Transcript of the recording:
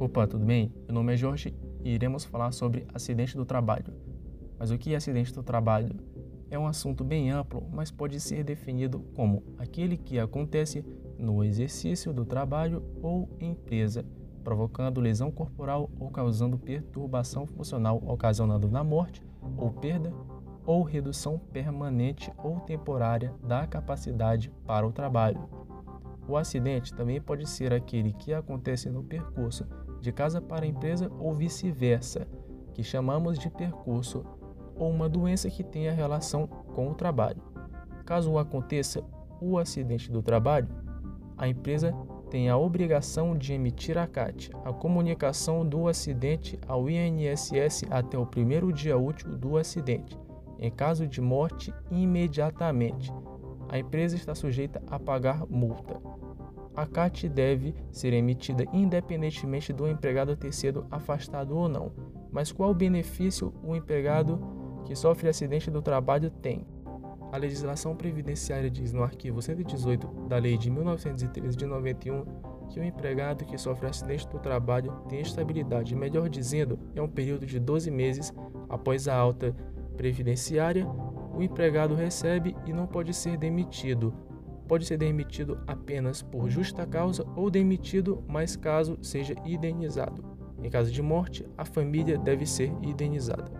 Opa, tudo bem? Meu nome é Jorge e iremos falar sobre acidente do trabalho. Mas o que é acidente do trabalho? É um assunto bem amplo, mas pode ser definido como aquele que acontece no exercício do trabalho ou empresa, provocando lesão corporal ou causando perturbação funcional, ocasionando na morte ou perda ou redução permanente ou temporária da capacidade para o trabalho. O acidente também pode ser aquele que acontece no percurso de casa para a empresa ou vice-versa, que chamamos de percurso, ou uma doença que tenha relação com o trabalho. Caso aconteça o acidente do trabalho, a empresa tem a obrigação de emitir a CAT, a comunicação do acidente ao INSS até o primeiro dia útil do acidente. Em caso de morte, imediatamente. A empresa está sujeita a pagar multa. A CAT deve ser emitida independentemente do empregado ter sido afastado ou não. Mas qual benefício o empregado que sofre acidente do trabalho tem? A legislação previdenciária diz no artigo 118 da Lei de 1913 de 91 que o empregado que sofre acidente do trabalho tem estabilidade, melhor dizendo, é um período de 12 meses após a alta previdenciária, o empregado recebe e não pode ser demitido. Pode ser demitido apenas por justa causa ou demitido, mas caso seja indenizado. Em caso de morte, a família deve ser indenizada.